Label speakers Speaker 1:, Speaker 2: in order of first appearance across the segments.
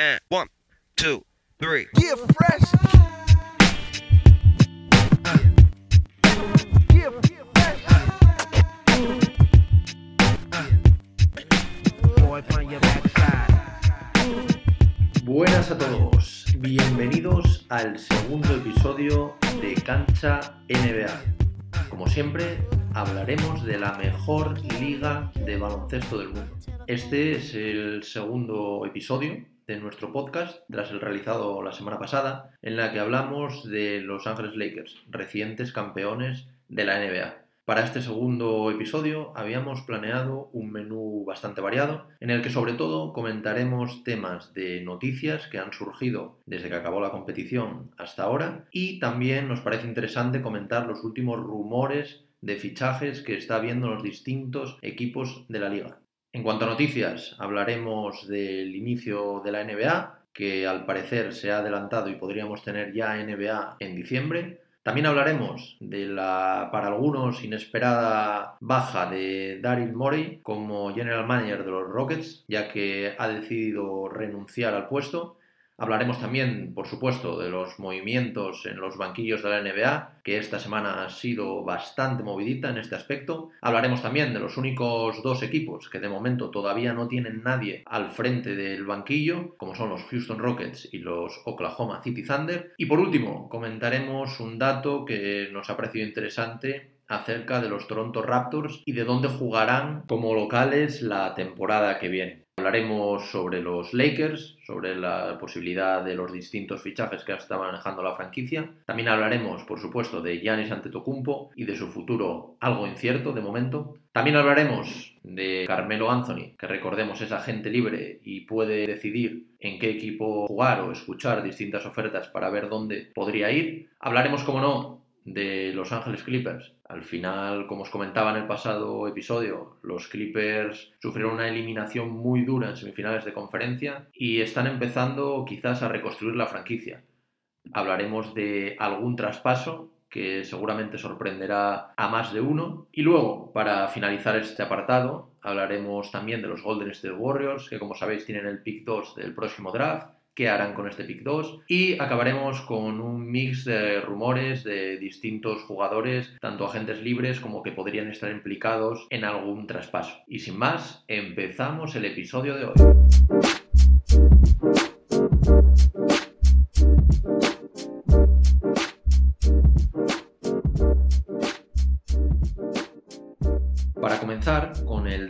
Speaker 1: And one, two, three.
Speaker 2: Yeah, fresh. Yeah, fresh. Boy, from your backside.
Speaker 3: Buenas a todos, bienvenidos al segundo episodio de Cancha NBA. Como siempre, hablaremos de la mejor liga de baloncesto del mundo. Este es el segundo episodio de nuestro podcast, tras el realizado la semana pasada, en la que hablamos de Los Ángeles Lakers, recientes campeones de la NBA. Para este segundo episodio habíamos planeado un menú bastante variado, en el que sobre todo comentaremos temas de noticias que han surgido desde que acabó la competición hasta ahora y también nos parece interesante comentar los últimos rumores de fichajes que está viendo los distintos equipos de la liga. En cuanto a noticias, hablaremos del inicio de la NBA, que al parecer se ha adelantado y podríamos tener ya NBA en diciembre. También hablaremos de la, para algunos, inesperada baja de Daryl Morey como general manager de los Rockets, ya que ha decidido renunciar al puesto. Hablaremos también, por supuesto, de los movimientos en los banquillos de la NBA, que esta semana ha sido bastante movidita en este aspecto. Hablaremos también de los únicos dos equipos que de momento todavía no tienen nadie al frente del banquillo, como son los Houston Rockets y los Oklahoma City Thunder. Y por último, comentaremos un dato que nos ha parecido interesante acerca de los Toronto Raptors y de dónde jugarán como locales la temporada que viene. Hablaremos sobre los Lakers, sobre la posibilidad de los distintos fichajes que está manejando la franquicia. También hablaremos, por supuesto, de Giannis Antetokounmpo y de su futuro algo incierto de momento. También hablaremos de Carmelo Anthony, que recordemos es agente libre y puede decidir en qué equipo jugar o escuchar distintas ofertas para ver dónde podría ir. Hablaremos, como no, de Los Ángeles Clippers. Al final, como os comentaba en el pasado episodio, los Clippers sufrieron una eliminación muy dura en semifinales de conferencia y están empezando quizás a reconstruir la franquicia. Hablaremos de algún traspaso que seguramente sorprenderá a más de uno. Y luego, para finalizar este apartado, hablaremos también de los Golden State Warriors, que como sabéis tienen el pick 2 del próximo draft qué harán con este pick 2 y acabaremos con un mix de rumores de distintos jugadores, tanto agentes libres como que podrían estar implicados en algún traspaso. Y sin más, empezamos el episodio de hoy.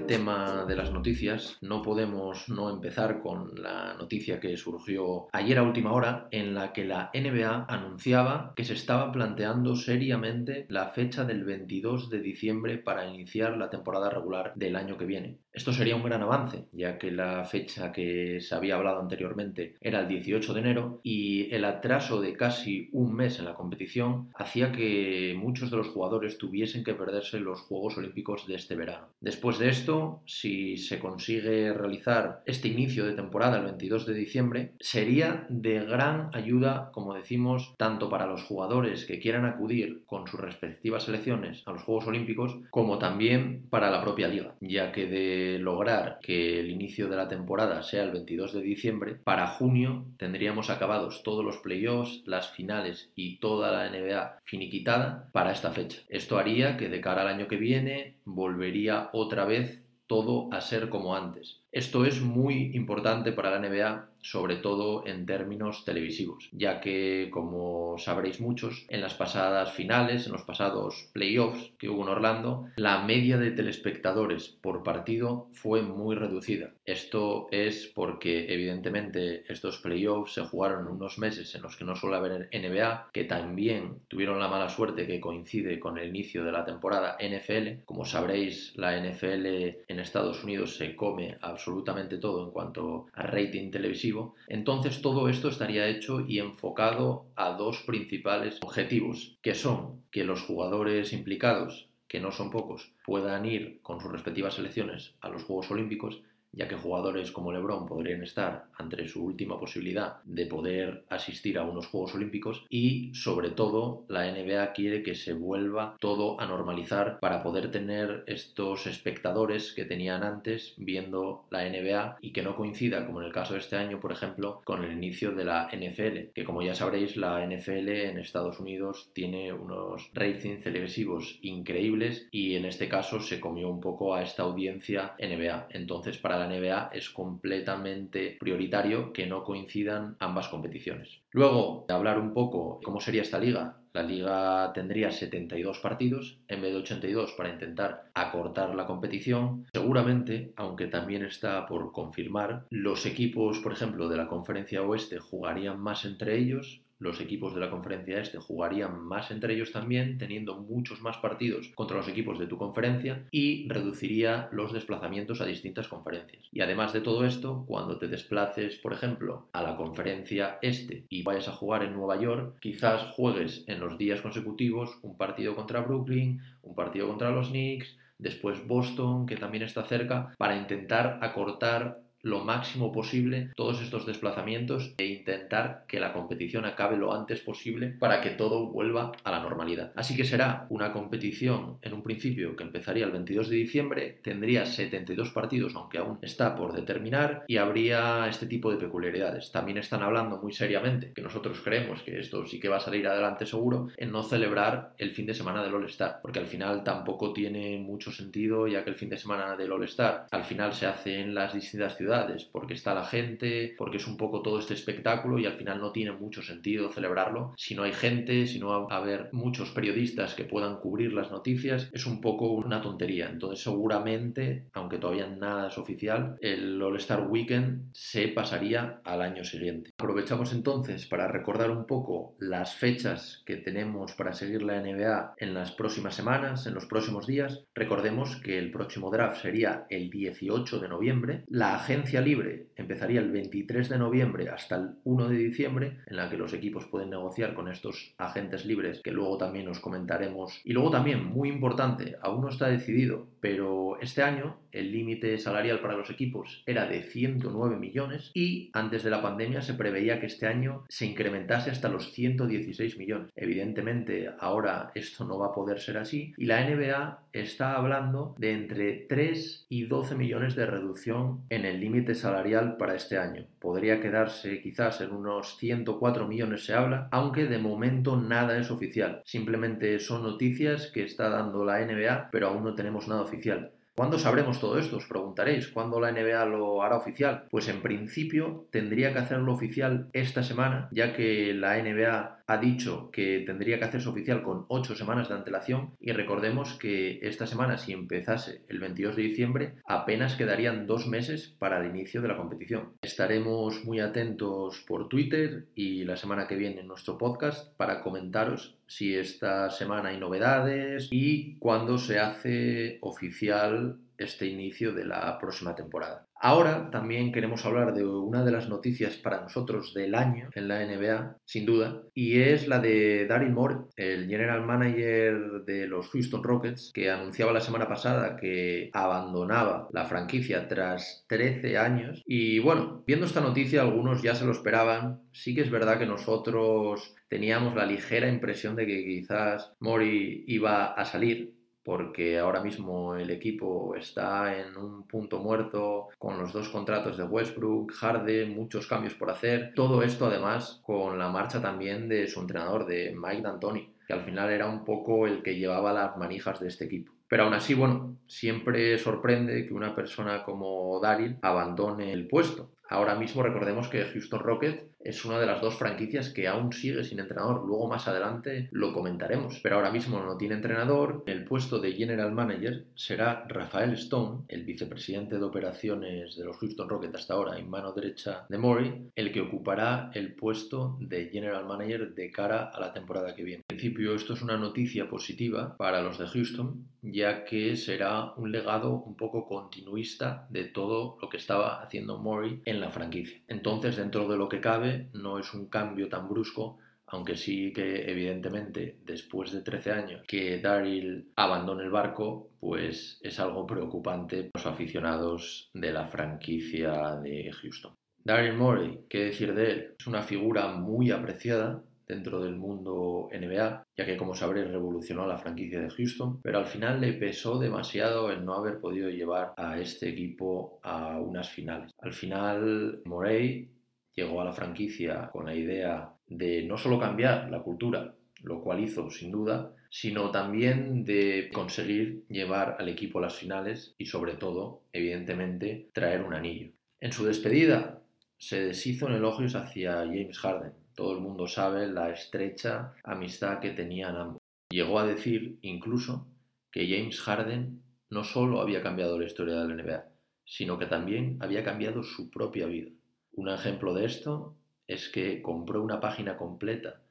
Speaker 3: Tema de las noticias, no podemos no empezar con la noticia que surgió ayer a última hora en la que la NBA anunciaba que se estaba planteando seriamente la fecha del 22 de diciembre para iniciar la temporada regular del año que viene. Esto sería un gran avance, ya que la fecha que se había hablado anteriormente era el 18 de enero y el atraso de casi un mes en la competición hacía que muchos de los jugadores tuviesen que perderse los Juegos Olímpicos de este verano. Después de esto, si se consigue realizar este inicio de temporada el 22 de diciembre, sería de gran ayuda, como decimos, tanto para los jugadores que quieran acudir con sus respectivas selecciones a los Juegos Olímpicos, como también para la propia liga, ya que de lograr que el inicio de la temporada sea el 22 de diciembre, para junio tendríamos acabados todos los playoffs, las finales y toda la NBA finiquitada para esta fecha. Esto haría que de cara al año que viene volvería otra vez todo a ser como antes. Esto es muy importante para la NBA, sobre todo en términos televisivos, ya que, como sabréis muchos, en las pasadas finales, en los pasados playoffs que hubo en Orlando, la media de telespectadores por partido fue muy reducida. Esto es porque, evidentemente, estos playoffs se jugaron unos meses en los que no suele haber NBA, que también tuvieron la mala suerte que coincide con el inicio de la temporada NFL. Como sabréis, la NFL en Estados Unidos se come absolutamente todo en cuanto a rating televisivo, entonces todo esto estaría hecho y enfocado a dos principales objetivos, que son que los jugadores implicados, que no son pocos, puedan ir con sus respectivas selecciones a los Juegos Olímpicos ya que jugadores como LeBron podrían estar ante su última posibilidad de poder asistir a unos Juegos Olímpicos y sobre todo la NBA quiere que se vuelva todo a normalizar para poder tener estos espectadores que tenían antes viendo la NBA y que no coincida como en el caso de este año por ejemplo con el inicio de la NFL que como ya sabréis la NFL en Estados Unidos tiene unos ratings televisivos increíbles y en este caso se comió un poco a esta audiencia NBA entonces para la NBA es completamente prioritario que no coincidan ambas competiciones. Luego, hablar un poco cómo sería esta liga. La liga tendría 72 partidos en vez de 82 para intentar acortar la competición. Seguramente, aunque también está por confirmar, los equipos, por ejemplo, de la conferencia oeste jugarían más entre ellos, los equipos de la conferencia este jugarían más entre ellos también, teniendo muchos más partidos contra los equipos de tu conferencia y reduciría los desplazamientos a distintas conferencias. Y además de todo esto, cuando te desplaces, por ejemplo, a la conferencia este y vayas a jugar en Nueva York, quizás juegues en los días consecutivos un partido contra Brooklyn, un partido contra los Knicks, después Boston, que también está cerca, para intentar acortar lo máximo posible todos estos desplazamientos e intentar que la competición acabe lo antes posible para que todo vuelva a la normalidad. Así que será una competición en un principio que empezaría el 22 de diciembre, tendría 72 partidos aunque aún está por determinar y habría este tipo de peculiaridades. También están hablando muy seriamente, que nosotros creemos que esto sí que va a salir adelante seguro, en no celebrar el fin de semana del All-Star, porque al final tampoco tiene mucho sentido ya que el fin de semana del All-Star al final se hace en las distintas ciudades porque está la gente, porque es un poco todo este espectáculo y al final no tiene mucho sentido celebrarlo. Si no hay gente, si no va a haber muchos periodistas que puedan cubrir las noticias, es un poco una tontería. Entonces seguramente, aunque todavía nada es oficial, el All Star Weekend se pasaría al año siguiente. Aprovechamos entonces para recordar un poco las fechas que tenemos para seguir la NBA en las próximas semanas, en los próximos días. Recordemos que el próximo draft sería el 18 de noviembre. La agencia libre empezaría el 23 de noviembre hasta el 1 de diciembre, en la que los equipos pueden negociar con estos agentes libres, que luego también os comentaremos. Y luego también, muy importante, aún no está decidido, pero este año el límite salarial para los equipos era de 109 millones y antes de la pandemia se preveía que este año se incrementase hasta los 116 millones. Evidentemente ahora esto no va a poder ser así y la NBA está hablando de entre 3 y 12 millones de reducción en el límite salarial para este año. Podría quedarse quizás en unos 104 millones se habla, aunque de momento nada es oficial. Simplemente son noticias que está dando la NBA, pero aún no tenemos nada oficial. ¿Cuándo sabremos todo esto? Os preguntaréis. ¿Cuándo la NBA lo hará oficial? Pues en principio tendría que hacerlo oficial esta semana, ya que la NBA ha dicho que tendría que hacerse oficial con ocho semanas de antelación y recordemos que esta semana si empezase el 22 de diciembre apenas quedarían dos meses para el inicio de la competición. Estaremos muy atentos por Twitter y la semana que viene en nuestro podcast para comentaros si esta semana hay novedades y cuándo se hace oficial este inicio de la próxima temporada. Ahora también queremos hablar de una de las noticias para nosotros del año en la NBA, sin duda, y es la de Daryl Moore, el general manager de los Houston Rockets, que anunciaba la semana pasada que abandonaba la franquicia tras 13 años. Y bueno, viendo esta noticia algunos ya se lo esperaban. Sí que es verdad que nosotros teníamos la ligera impresión de que quizás Mori iba a salir porque ahora mismo el equipo está en un punto muerto con los dos contratos de Westbrook, Harden, muchos cambios por hacer. Todo esto además con la marcha también de su entrenador, de Mike D'Antoni, que al final era un poco el que llevaba las manijas de este equipo. Pero aún así, bueno, siempre sorprende que una persona como Daryl abandone el puesto. Ahora mismo recordemos que Houston Rockets es una de las dos franquicias que aún sigue sin entrenador. Luego más adelante lo comentaremos. Pero ahora mismo no tiene entrenador. El puesto de General Manager será Rafael Stone, el vicepresidente de operaciones de los Houston Rockets hasta ahora, en mano derecha de Murray, el que ocupará el puesto de General Manager de cara a la temporada que viene. En principio esto es una noticia positiva para los de Houston, ya que será un legado un poco continuista de todo lo que estaba haciendo Murray en la franquicia. Entonces, dentro de lo que cabe, no es un cambio tan brusco aunque sí que evidentemente después de 13 años que Daryl abandone el barco, pues es algo preocupante para los aficionados de la franquicia de Houston. Daryl Morey, ¿qué decir de él? Es una figura muy apreciada dentro del mundo NBA, ya que como sabréis revolucionó la franquicia de Houston, pero al final le pesó demasiado el no haber podido llevar a este equipo a unas finales. Al final Morey llegó a la franquicia con la idea de no solo cambiar la cultura, lo cual hizo sin duda, sino también de conseguir llevar al equipo a las finales y sobre todo, evidentemente, traer un anillo. En su despedida se deshizo en elogios hacia James Harden. Todo el mundo sabe la estrecha amistad que tenían ambos. Llegó a decir incluso que James Harden no solo había cambiado la historia de la NBA, sino que también había cambiado su propia vida. Un ejemplo de esto es que compró una página completa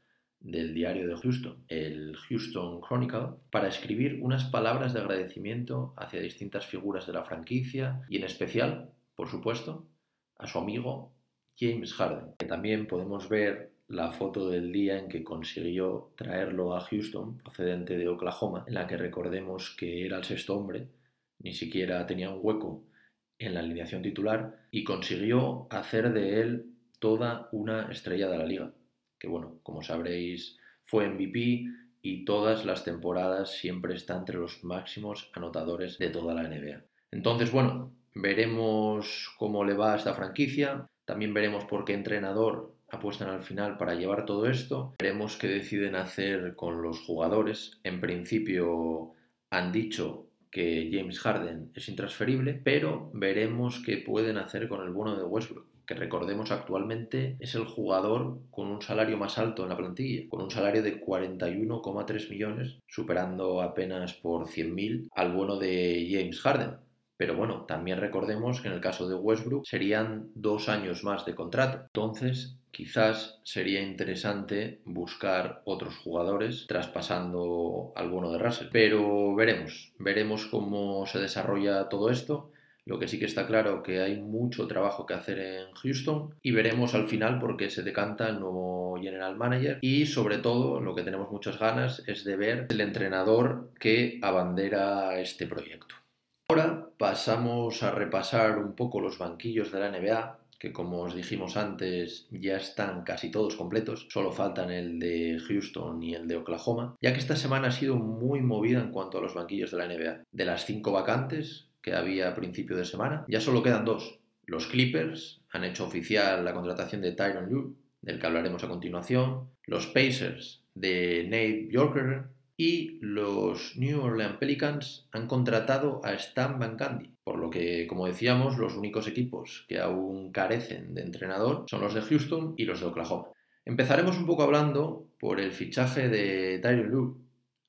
Speaker 3: del diario de Houston, el Houston Chronicle, para escribir unas palabras de agradecimiento hacia distintas figuras de la franquicia y en especial, por supuesto, a su amigo James Harden. Que también podemos ver la foto del día en que consiguió traerlo a Houston, procedente de Oklahoma, en la que recordemos que era el sexto hombre, ni siquiera tenía un hueco en la alineación titular y consiguió hacer de él toda una estrella de la liga, que bueno, como sabréis, fue MVP y todas las temporadas siempre está entre los máximos anotadores de toda la NBA. Entonces, bueno, veremos cómo le va a esta franquicia, también veremos por qué entrenador apuestan al final para llevar todo esto, veremos qué deciden hacer con los jugadores. En principio han dicho que James Harden es intransferible, pero veremos qué pueden hacer con el bono de Westbrook que recordemos actualmente es el jugador con un salario más alto en la plantilla, con un salario de 41,3 millones, superando apenas por 100.000 al bono de James Harden. Pero bueno, también recordemos que en el caso de Westbrook serían dos años más de contrato. Entonces, quizás sería interesante buscar otros jugadores traspasando al bono de Russell. Pero veremos, veremos cómo se desarrolla todo esto. Lo que sí que está claro que hay mucho trabajo que hacer en Houston y veremos al final por qué se decanta el nuevo general manager y sobre todo lo que tenemos muchas ganas es de ver el entrenador que abandera este proyecto. Ahora pasamos a repasar un poco los banquillos de la NBA que como os dijimos antes ya están casi todos completos, solo faltan el de Houston y el de Oklahoma, ya que esta semana ha sido muy movida en cuanto a los banquillos de la NBA. De las cinco vacantes, que había a principio de semana. Ya solo quedan dos. Los Clippers han hecho oficial la contratación de Tyron Lue, del que hablaremos a continuación. Los Pacers de Nate Bjorker y los New Orleans Pelicans han contratado a Stan Van Gundy, por lo que, como decíamos, los únicos equipos que aún carecen de entrenador son los de Houston y los de Oklahoma. Empezaremos un poco hablando por el fichaje de Tyron Lue.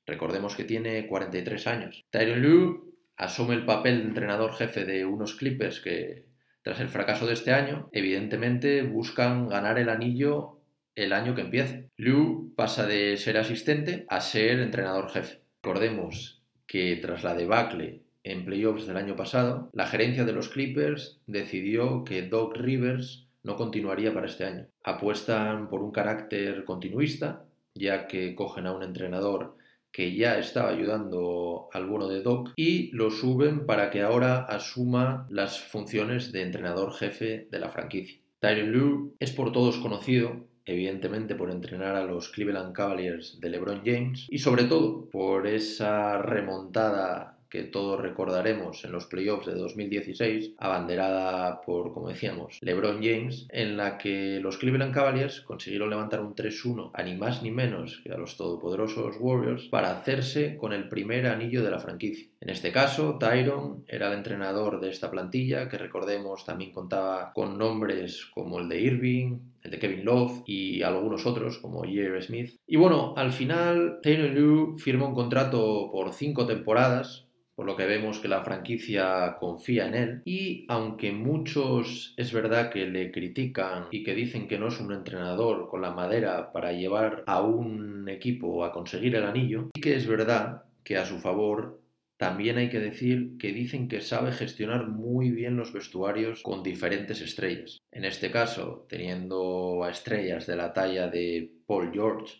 Speaker 3: Recordemos que tiene 43 años. Tyron Lue asume el papel de entrenador jefe de unos Clippers que, tras el fracaso de este año, evidentemente buscan ganar el anillo el año que empiece. Liu pasa de ser asistente a ser entrenador jefe. Recordemos que tras la debacle en playoffs del año pasado, la gerencia de los Clippers decidió que Doc Rivers no continuaría para este año. Apuestan por un carácter continuista, ya que cogen a un entrenador que ya estaba ayudando al bono de Doc y lo suben para que ahora asuma las funciones de entrenador jefe de la franquicia. Tyron Lue es por todos conocido, evidentemente por entrenar a los Cleveland Cavaliers de LeBron James y sobre todo por esa remontada que todos recordaremos en los playoffs de 2016, abanderada por, como decíamos, LeBron James, en la que los Cleveland Cavaliers consiguieron levantar un 3-1 a ni más ni menos que a los todopoderosos Warriors para hacerse con el primer anillo de la franquicia. En este caso, Tyron era el entrenador de esta plantilla, que recordemos también contaba con nombres como el de Irving, de Kevin Love y algunos otros como J.R. Smith. Y bueno, al final Tyron Lue firmó un contrato por cinco temporadas por lo que vemos que la franquicia confía en él y aunque muchos es verdad que le critican y que dicen que no es un entrenador con la madera para llevar a un equipo a conseguir el anillo, sí que es verdad que a su favor también hay que decir que dicen que sabe gestionar muy bien los vestuarios con diferentes estrellas. En este caso, teniendo a estrellas de la talla de Paul George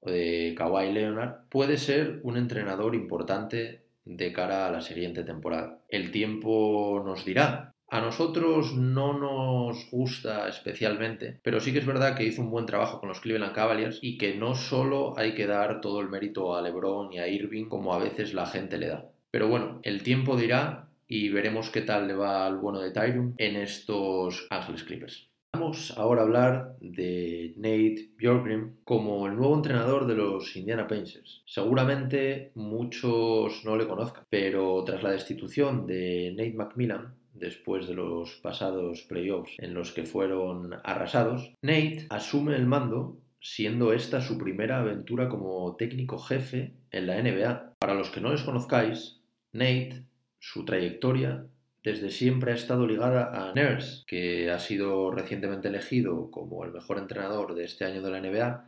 Speaker 3: o de Kawhi Leonard, puede ser un entrenador importante de cara a la siguiente temporada. El tiempo nos dirá. A nosotros no nos gusta especialmente, pero sí que es verdad que hizo un buen trabajo con los Cleveland Cavaliers y que no solo hay que dar todo el mérito a LeBron y a Irving como a veces la gente le da. Pero bueno, el tiempo dirá y veremos qué tal le va al bueno de Tyron en estos Ángeles Clippers. Vamos ahora a hablar de Nate Bjorkgren como el nuevo entrenador de los Indiana Pacers. Seguramente muchos no le conozcan, pero tras la destitución de Nate McMillan, después de los pasados playoffs en los que fueron arrasados, Nate asume el mando siendo esta su primera aventura como técnico jefe en la NBA. Para los que no les conozcáis, Nate, su trayectoria desde siempre ha estado ligada a Nurse, que ha sido recientemente elegido como el mejor entrenador de este año de la NBA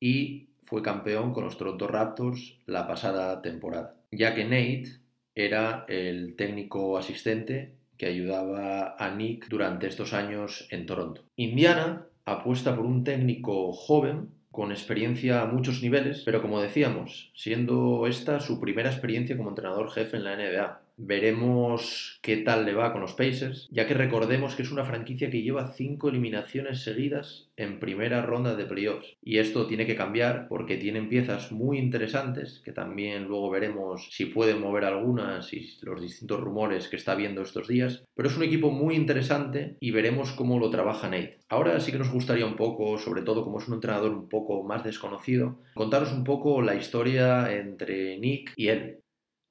Speaker 3: y fue campeón con los Toronto Raptors la pasada temporada, ya que Nate era el técnico asistente que ayudaba a Nick durante estos años en Toronto. Indiana apuesta por un técnico joven con experiencia a muchos niveles, pero como decíamos, siendo esta su primera experiencia como entrenador jefe en la NBA. Veremos qué tal le va con los Pacers, ya que recordemos que es una franquicia que lleva cinco eliminaciones seguidas en primera ronda de playoffs. Y esto tiene que cambiar porque tienen piezas muy interesantes, que también luego veremos si pueden mover algunas y los distintos rumores que está viendo estos días. Pero es un equipo muy interesante y veremos cómo lo trabaja Nate. Ahora sí que nos gustaría un poco, sobre todo como es un entrenador un poco más desconocido, contaros un poco la historia entre Nick y él.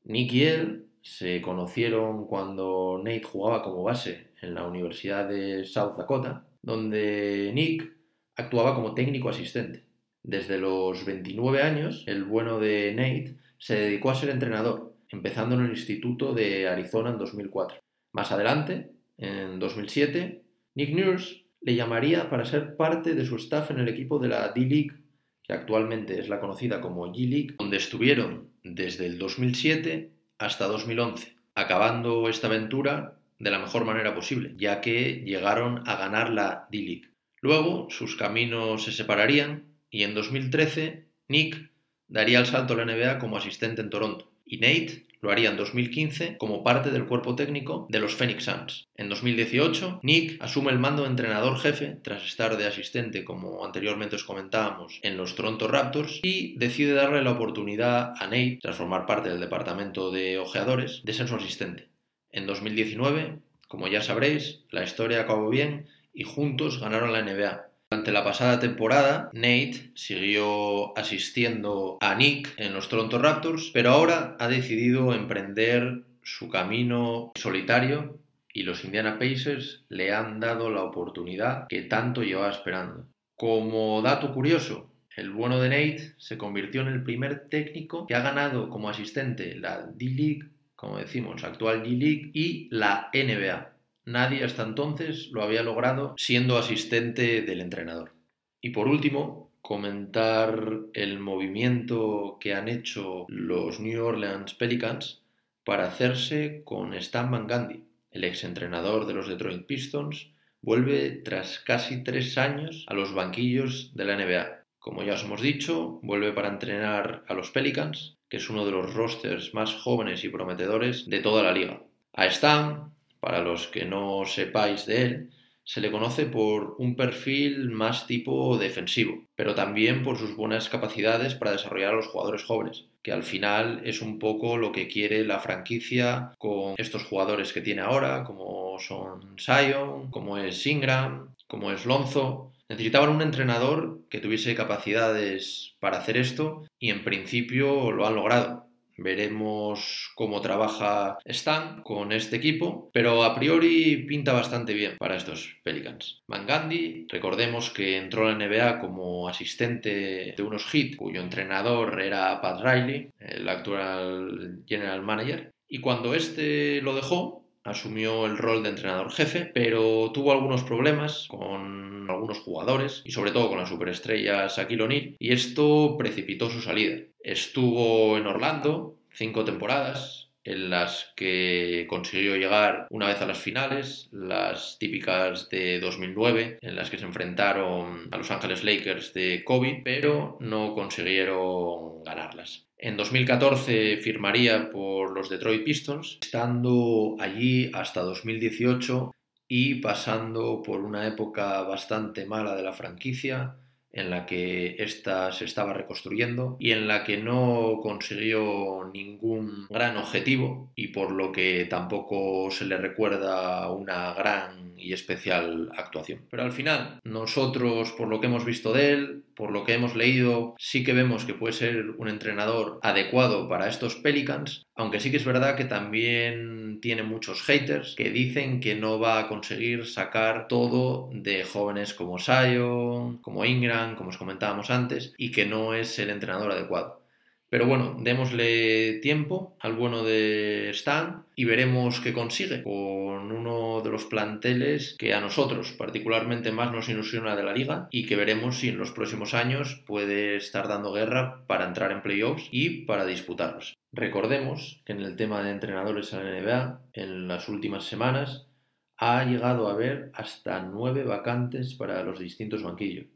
Speaker 3: Nick y él se conocieron cuando Nate jugaba como base en la Universidad de South Dakota, donde Nick actuaba como técnico asistente. Desde los 29 años, el bueno de Nate se dedicó a ser entrenador, empezando en el Instituto de Arizona en 2004. Más adelante, en 2007, Nick Nurse le llamaría para ser parte de su staff en el equipo de la D-League, que actualmente es la conocida como G-League, donde estuvieron desde el 2007 hasta 2011, acabando esta aventura de la mejor manera posible, ya que llegaron a ganar la D-League. Luego sus caminos se separarían y en 2013 Nick daría el salto a la NBA como asistente en Toronto y Nate lo haría en 2015 como parte del cuerpo técnico de los Phoenix Suns. En 2018, Nick asume el mando de entrenador jefe tras estar de asistente, como anteriormente os comentábamos, en los Toronto Raptors y decide darle la oportunidad a Nate, tras formar parte del departamento de ojeadores, de ser su asistente. En 2019, como ya sabréis, la historia acabó bien y juntos ganaron la NBA. Durante la pasada temporada, Nate siguió asistiendo a Nick en los Toronto Raptors, pero ahora ha decidido emprender su camino solitario y los Indiana Pacers le han dado la oportunidad que tanto llevaba esperando. Como dato curioso, el bueno de Nate se convirtió en el primer técnico que ha ganado como asistente la D-League, como decimos, actual G-League y la NBA. Nadie hasta entonces lo había logrado siendo asistente del entrenador. Y por último, comentar el movimiento que han hecho los New Orleans Pelicans para hacerse con Stan Van Gundy, el exentrenador de los Detroit Pistons, vuelve tras casi tres años a los banquillos de la NBA. Como ya os hemos dicho, vuelve para entrenar a los Pelicans, que es uno de los rosters más jóvenes y prometedores de toda la liga. A Stan para los que no sepáis de él, se le conoce por un perfil más tipo defensivo, pero también por sus buenas capacidades para desarrollar a los jugadores jóvenes, que al final es un poco lo que quiere la franquicia con estos jugadores que tiene ahora, como son Sion, como es Ingram, como es Lonzo. Necesitaban un entrenador que tuviese capacidades para hacer esto y en principio lo han logrado. Veremos cómo trabaja Stan con este equipo, pero a priori pinta bastante bien para estos Pelicans. Mangandi, recordemos que entró a la NBA como asistente de unos Heat, cuyo entrenador era Pat Riley, el actual general manager, y cuando este lo dejó, asumió el rol de entrenador jefe, pero tuvo algunos problemas con algunos jugadores y sobre todo con la superestrella Shaquille O'Neal y esto precipitó su salida. Estuvo en Orlando cinco temporadas, en las que consiguió llegar una vez a las finales, las típicas de 2009, en las que se enfrentaron a Los Ángeles Lakers de Kobe, pero no consiguieron ganarlas. En 2014 firmaría por los Detroit Pistons, estando allí hasta 2018 y pasando por una época bastante mala de la franquicia, en la que ésta se estaba reconstruyendo y en la que no consiguió ningún gran objetivo y por lo que tampoco se le recuerda una gran y especial actuación. Pero al final, nosotros, por lo que hemos visto de él, por lo que hemos leído, sí que vemos que puede ser un entrenador adecuado para estos Pelicans, aunque sí que es verdad que también tiene muchos haters que dicen que no va a conseguir sacar todo de jóvenes como Zion, como Ingram, como os comentábamos antes, y que no es el entrenador adecuado. Pero bueno, démosle tiempo al bueno de Stan y veremos qué consigue con uno de los planteles que a nosotros particularmente más nos ilusiona de la liga y que veremos si en los próximos años puede estar dando guerra para entrar en playoffs y para disputarlos. Recordemos que en el tema de entrenadores en la NBA, en las últimas semanas, ha llegado a haber hasta nueve vacantes para los distintos banquillos.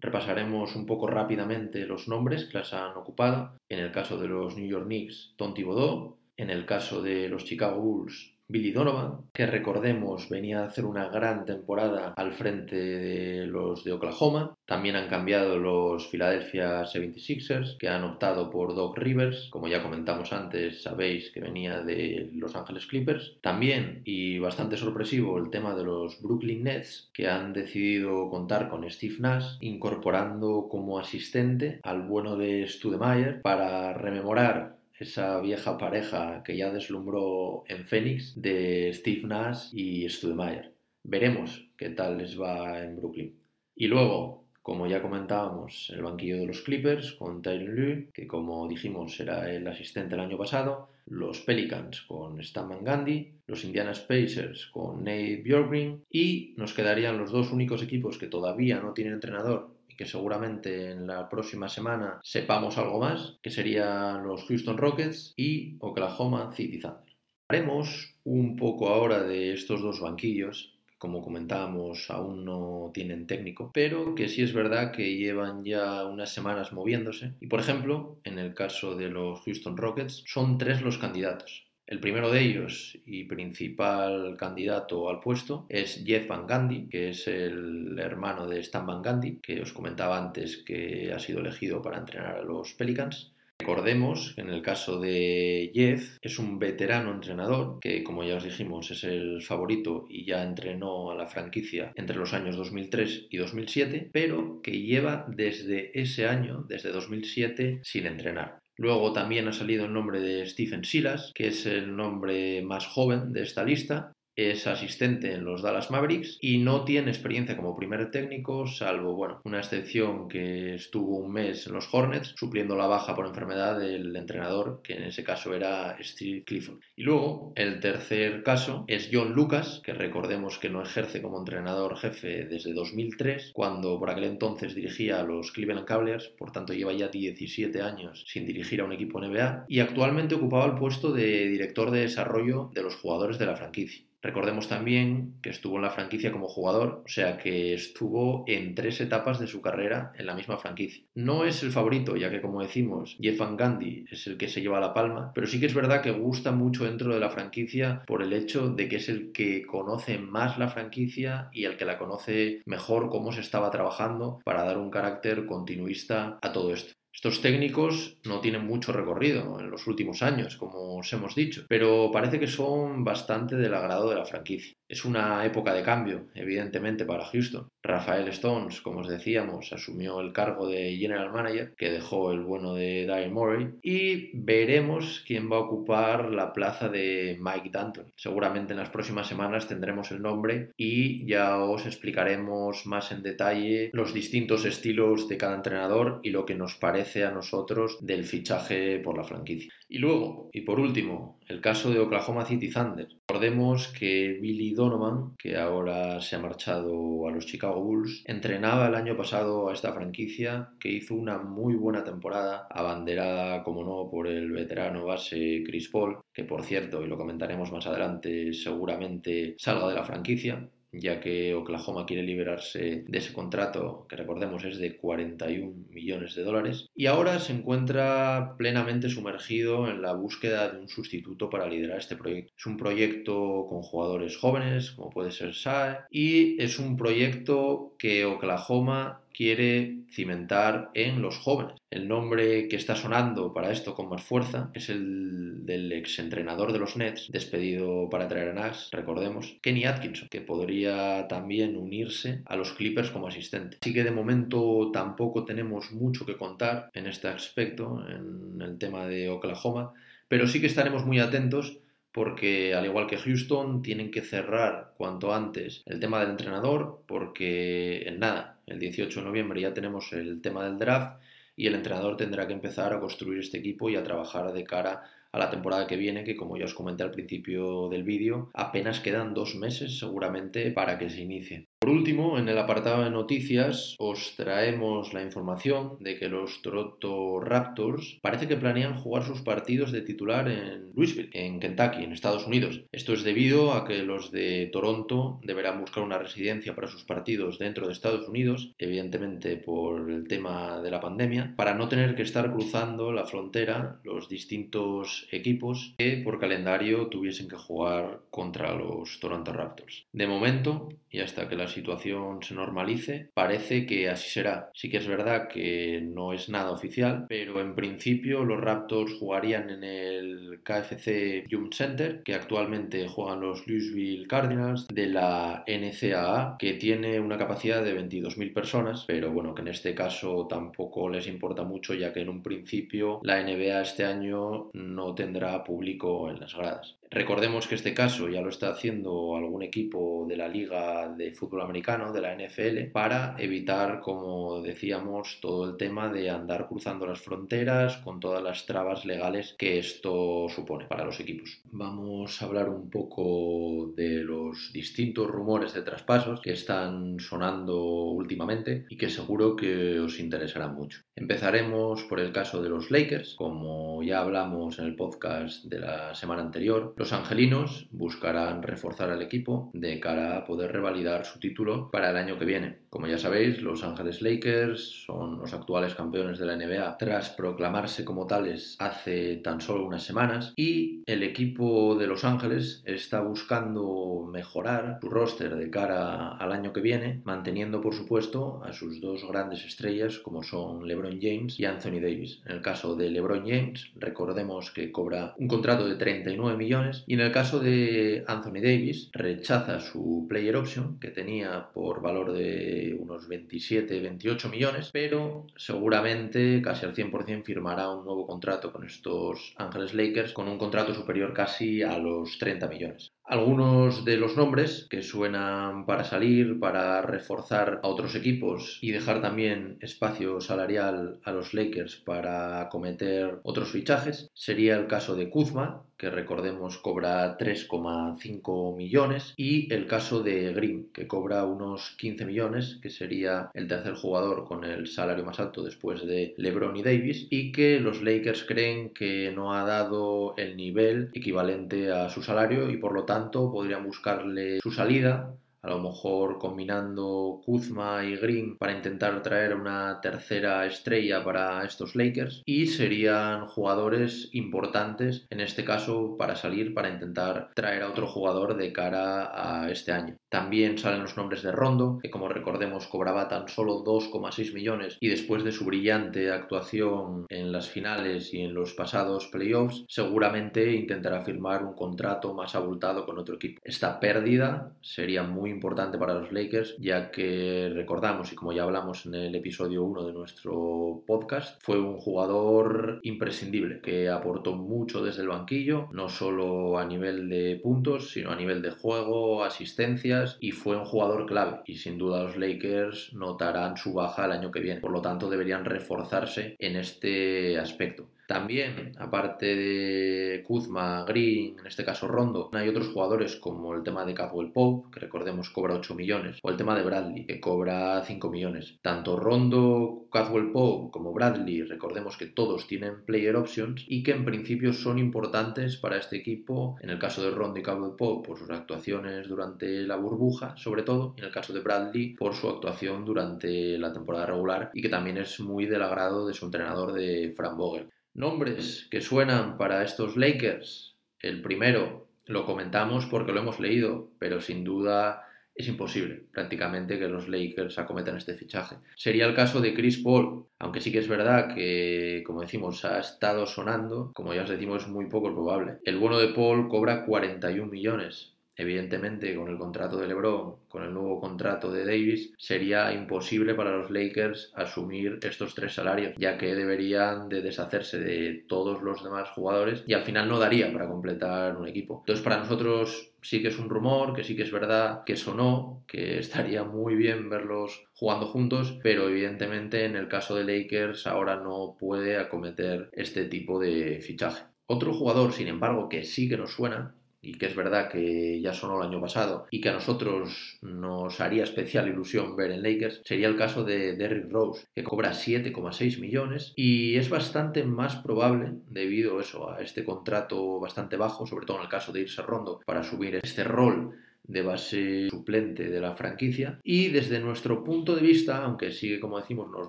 Speaker 3: Repasaremos un poco rápidamente los nombres que las han ocupado. En el caso de los New York Knicks, Tom Thibodeau. En el caso de los Chicago Bulls, Billy Donovan, que recordemos venía a hacer una gran temporada al frente de los de Oklahoma. También han cambiado los Philadelphia 76ers, que han optado por Doc Rivers. Como ya comentamos antes, sabéis que venía de Los Ángeles Clippers. También, y bastante sorpresivo, el tema de los Brooklyn Nets, que han decidido contar con Steve Nash, incorporando como asistente al bueno de Studemeyer para rememorar esa vieja pareja que ya deslumbró en Phoenix de Steve Nash y Studemeyer. Veremos qué tal les va en Brooklyn. Y luego, como ya comentábamos, el banquillo de los Clippers con Tyler Lue, que como dijimos era el asistente el año pasado, los Pelicans con Stan Gundy, los Indiana Pacers con Nate Bjorkgren y nos quedarían los dos únicos equipos que todavía no tienen entrenador que seguramente en la próxima semana sepamos algo más, que serían los Houston Rockets y Oklahoma City Thunder. Haremos un poco ahora de estos dos banquillos, como comentábamos aún no tienen técnico, pero que sí es verdad que llevan ya unas semanas moviéndose. Y por ejemplo, en el caso de los Houston Rockets, son tres los candidatos. El primero de ellos y principal candidato al puesto es Jeff Van Gundy, que es el hermano de Stan Van Gundy, que os comentaba antes que ha sido elegido para entrenar a los Pelicans. Recordemos que en el caso de Jeff es un veterano entrenador que, como ya os dijimos, es el favorito y ya entrenó a la franquicia entre los años 2003 y 2007, pero que lleva desde ese año, desde 2007, sin entrenar. Luego también ha salido el nombre de Stephen Silas, que es el nombre más joven de esta lista, es asistente en los Dallas Mavericks y no tiene experiencia como primer técnico, salvo, bueno, una excepción que estuvo un mes en los Hornets, supliendo la baja por enfermedad del entrenador, que en ese caso era Steve Clifford. Y luego, el tercer caso es John Lucas, que recordemos que no ejerce como entrenador jefe desde 2003, cuando por aquel entonces dirigía a los Cleveland Cavaliers, por tanto lleva ya 17 años sin dirigir a un equipo NBA, y actualmente ocupaba el puesto de director de desarrollo de los jugadores de la franquicia. Recordemos también que estuvo en la franquicia como jugador, o sea que estuvo en tres etapas de su carrera en la misma franquicia. No es el favorito, ya que como decimos, Jeff Van Gundy es el que se lleva la palma, pero sí que es verdad que gusta mucho dentro de la franquicia por el hecho de que es el que conoce más la franquicia y el que la conoce mejor cómo se estaba trabajando para dar un carácter continuista a todo esto. Estos técnicos no tienen mucho recorrido en los últimos años, como os hemos dicho, pero parece que son bastante del agrado de la franquicia. Es una época de cambio, evidentemente, para Houston. Rafael Stones, como os decíamos, asumió el cargo de General Manager, que dejó el bueno de Daryl Morey, y veremos quién va a ocupar la plaza de Mike D'Antoni. Seguramente en las próximas semanas tendremos el nombre y ya os explicaremos más en detalle los distintos estilos de cada entrenador y lo que nos parece a nosotros del fichaje por la franquicia. Y luego, y por último, el caso de Oklahoma City Thunder. Recordemos que Billy Donovan, que ahora se ha marchado a los Chicago Bulls, entrenaba el año pasado a esta franquicia que hizo una muy buena temporada, abanderada, como no, por el veterano base Chris Paul, que por cierto, y lo comentaremos más adelante, seguramente salga de la franquicia ya que Oklahoma quiere liberarse de ese contrato, que recordemos es de 41 millones de dólares, y ahora se encuentra plenamente sumergido en la búsqueda de un sustituto para liderar este proyecto. Es un proyecto con jugadores jóvenes, como puede ser Sae, y es un proyecto que Oklahoma quiere cimentar en los jóvenes. El nombre que está sonando para esto con más fuerza es el del exentrenador de los Nets, despedido para traer a Nash, recordemos, Kenny Atkinson, que podría también unirse a los Clippers como asistente. Así que de momento tampoco tenemos mucho que contar en este aspecto, en el tema de Oklahoma, pero sí que estaremos muy atentos porque al igual que Houston tienen que cerrar cuanto antes el tema del entrenador porque en nada, el 18 de noviembre ya tenemos el tema del draft y el entrenador tendrá que empezar a construir este equipo y a trabajar de cara a la temporada que viene, que como ya os comenté al principio del vídeo, apenas quedan dos meses seguramente para que se inicie. Por último, en el apartado de noticias os traemos la información de que los Toronto Raptors parece que planean jugar sus partidos de titular en Louisville, en Kentucky, en Estados Unidos. Esto es debido a que los de Toronto deberán buscar una residencia para sus partidos dentro de Estados Unidos, evidentemente por el tema de la pandemia, para no tener que estar cruzando la frontera los distintos equipos que por calendario tuviesen que jugar contra los Toronto Raptors. De momento, y hasta que la situación se normalice, parece que así será. Sí que es verdad que no es nada oficial, pero en principio los Raptors jugarían en el KFC Jump Center, que actualmente juegan los Louisville Cardinals, de la NCAA, que tiene una capacidad de 22.000 personas, pero bueno, que en este caso tampoco les importa mucho, ya que en un principio la NBA este año no tendrá público en las gradas. Recordemos que este caso ya lo está haciendo algún equipo de la Liga de Fútbol Americano, de la NFL, para evitar, como decíamos, todo el tema de andar cruzando las fronteras con todas las trabas legales que esto supone para los equipos. Vamos a hablar un poco de los distintos rumores de traspasos que están sonando últimamente y que seguro que os interesarán mucho. Empezaremos por el caso de los Lakers, como ya hablamos en el podcast de la semana anterior los angelinos buscarán reforzar al equipo de cara a poder revalidar su título para el año que viene. Como ya sabéis, los Ángeles Lakers son los actuales campeones de la NBA tras proclamarse como tales hace tan solo unas semanas y el equipo de Los Ángeles está buscando mejorar su roster de cara al año que viene, manteniendo por supuesto a sus dos grandes estrellas como son LeBron James y Anthony Davis. En el caso de LeBron James, recordemos que cobra un contrato de 39 millones y en el caso de Anthony Davis rechaza su player option que tenía por valor de unos 27-28 millones, pero seguramente casi al 100% firmará un nuevo contrato con estos Ángeles Lakers con un contrato superior casi a los 30 millones. Algunos de los nombres que suenan para salir, para reforzar a otros equipos y dejar también espacio salarial a los Lakers para acometer otros fichajes sería el caso de Kuzma, que recordemos cobra 3,5 millones, y el caso de Green, que cobra unos 15 millones, que sería el tercer jugador con el salario más alto después de LeBron y Davis, y que los Lakers creen que no ha dado el nivel equivalente a su salario y por lo tanto podrían buscarle su salida a lo mejor combinando Kuzma y Green para intentar traer una tercera estrella para estos Lakers y serían jugadores importantes en este caso para salir para intentar traer a otro jugador de cara a este año. También salen los nombres de Rondo, que como recordemos cobraba tan solo 2,6 millones y después de su brillante actuación en las finales y en los pasados playoffs, seguramente intentará firmar un contrato más abultado con otro equipo. Esta pérdida sería muy importante para los Lakers, ya que recordamos, y como ya hablamos en el episodio 1 de nuestro podcast, fue un jugador imprescindible que aportó mucho desde el banquillo, no solo a nivel de puntos, sino a nivel de juego, asistencia y fue un jugador clave y sin duda los Lakers notarán su baja el año que viene. Por lo tanto deberían reforzarse en este aspecto. También, aparte de Kuzma, Green, en este caso Rondo, hay otros jugadores como el tema de Caldwell Pope, que recordemos cobra 8 millones, o el tema de Bradley, que cobra 5 millones. Tanto Rondo, Caldwell Pope como Bradley, recordemos que todos tienen player options y que en principio son importantes para este equipo. En el caso de Rondo y Caldwell Pope, por sus actuaciones durante la burbuja, sobre todo, y en el caso de Bradley, por su actuación durante la temporada regular y que también es muy del agrado de su entrenador de Fran Vogel. Nombres que suenan para estos Lakers. El primero lo comentamos porque lo hemos leído, pero sin duda es imposible prácticamente que los Lakers acometan este fichaje. Sería el caso de Chris Paul, aunque sí que es verdad que, como decimos, ha estado sonando, como ya os decimos, es muy poco probable. El bono de Paul cobra 41 millones, Evidentemente, con el contrato de LeBron, con el nuevo contrato de Davis, sería imposible para los Lakers asumir estos tres salarios, ya que deberían de deshacerse de todos los demás jugadores y al final no daría para completar un equipo. Entonces, para nosotros sí que es un rumor, que sí que es verdad, que sonó, que estaría muy bien verlos jugando juntos, pero evidentemente en el caso de Lakers ahora no puede acometer este tipo de fichaje. Otro jugador, sin embargo, que sí que nos suena y que es verdad que ya sonó el año pasado y que a nosotros nos haría especial ilusión ver en Lakers, sería el caso de Derrick Rose, que cobra 7,6 millones y es bastante más probable, debido eso, a este contrato bastante bajo, sobre todo en el caso de irse Rondo, para subir este rol de base suplente de la franquicia y desde nuestro punto de vista, aunque sí como decimos nos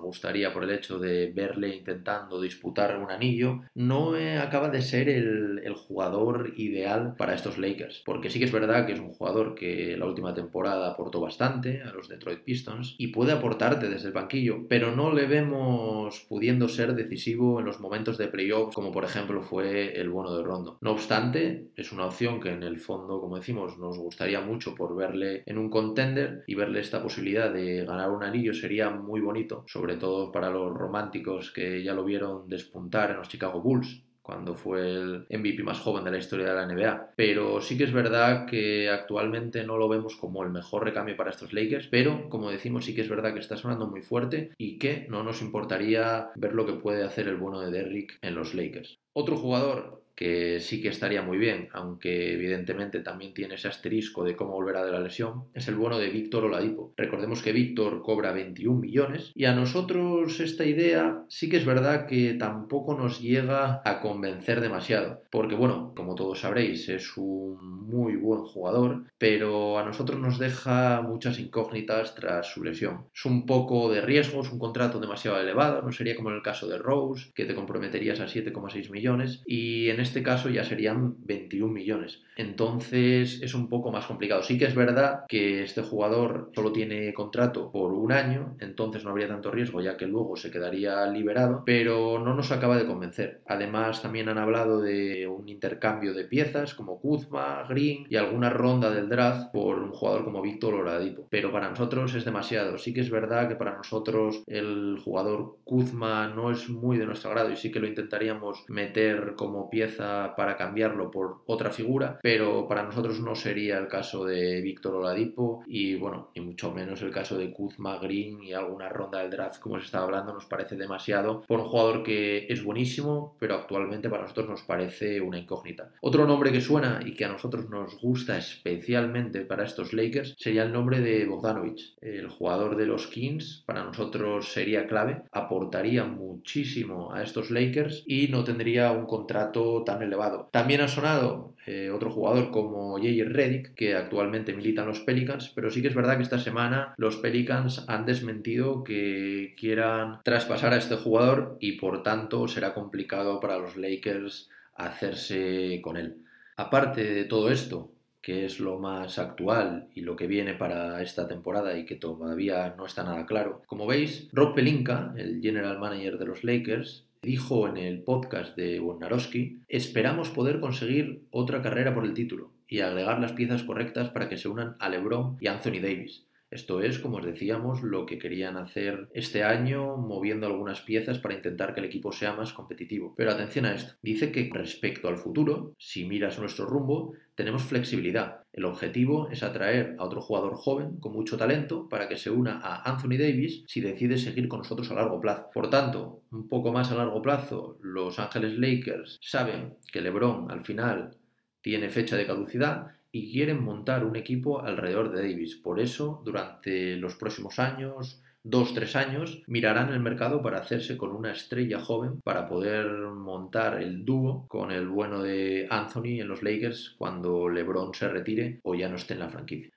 Speaker 3: gustaría por el hecho de verle intentando disputar un anillo, no acaba de ser el, el, jugador ideal para estos Lakers, porque sí que es verdad que es un jugador que la última temporada aportó bastante a los Detroit Pistons y puede aportarte desde el banquillo, pero no le vemos pudiendo ser decisivo en los momentos de playoff como por ejemplo fue el bono de Rondo. No obstante, es una opción que en el fondo, como decimos, nos gustaría por verle en un contender y verle esta posibilidad de ganar un anillo sería muy bonito, sobre todo para los románticos que ya lo vieron despuntar en los Chicago Bulls cuando fue el MVP más joven de la historia de la NBA. Pero sí que es verdad que actualmente no lo vemos como el mejor recambio para estos Lakers, pero como decimos sí que es verdad que está sonando muy fuerte y que no nos importaría ver lo que puede hacer el bueno de Derrick en los Lakers. Otro jugador que sí que estaría muy bien, aunque evidentemente también tiene ese asterisco de cómo volverá de la lesión, es el bono de Víctor Oladipo. Recordemos que Víctor cobra 21 millones y a nosotros esta idea sí que es verdad que tampoco nos llega a convencer demasiado, porque bueno, como todos sabréis, es un muy buen jugador, pero a nosotros nos deja muchas incógnitas tras su lesión. Es un poco de riesgo, es un contrato demasiado elevado, no sería como en el caso de Rose, que te comprometerías a 7,6 millones, y en este caso ya serían 21 millones. Entonces es un poco más complicado. Sí que es verdad que este jugador solo tiene contrato por un año, entonces no habría tanto riesgo ya que luego se quedaría liberado, pero no nos acaba de convencer. Además también han hablado de un intercambio de piezas como Kuzma, Green y alguna ronda del draft por un jugador como Víctor Oladipo. Pero para nosotros es demasiado. Sí que es verdad que para nosotros el jugador Kuzma no es muy de nuestro grado y sí que lo intentaríamos meter como pieza para cambiarlo por otra figura, pero para nosotros no sería el caso de Víctor Oladipo y bueno, y mucho menos el caso de Kuzma Green y alguna ronda del draft como se estaba hablando nos parece demasiado por un jugador que es buenísimo, pero actualmente para nosotros nos parece una incógnita. Otro nombre que suena y que a nosotros nos gusta especialmente para estos Lakers sería el nombre de Bogdanovich, el jugador de los Kings, para nosotros sería clave, aportaría muchísimo a estos Lakers y no tendría un contrato tan elevado. También ha sonado eh, otro jugador como J.J. Redick, que actualmente milita en los Pelicans, pero sí que es verdad que esta semana los Pelicans han desmentido que quieran traspasar a este jugador y por tanto será complicado para los Lakers hacerse con él. Aparte de todo esto, que es lo más actual y lo que viene para esta temporada y que todavía no está nada claro. Como veis, Rob Pelinka, el general manager de los Lakers, dijo en el podcast de Wojnarowski, esperamos poder conseguir otra carrera por el título y agregar las piezas correctas para que se unan a LeBron y Anthony Davis. Esto es, como os decíamos, lo que querían hacer este año, moviendo algunas piezas para intentar que el equipo sea más competitivo. Pero atención a esto. Dice que respecto al futuro, si miras nuestro rumbo, tenemos flexibilidad. El objetivo es atraer a otro jugador joven con mucho talento para que se una a Anthony Davis si decide seguir con nosotros a largo plazo. Por tanto, un poco más a largo plazo, los Ángeles Lakers saben que LeBron al final tiene fecha de caducidad y quieren montar un equipo alrededor de Davis. Por eso, durante los próximos años, dos, tres años, mirarán el mercado para hacerse con una estrella joven para poder montar el dúo con el bueno de Anthony en los Lakers cuando LeBron se retire o ya no esté en la franquicia.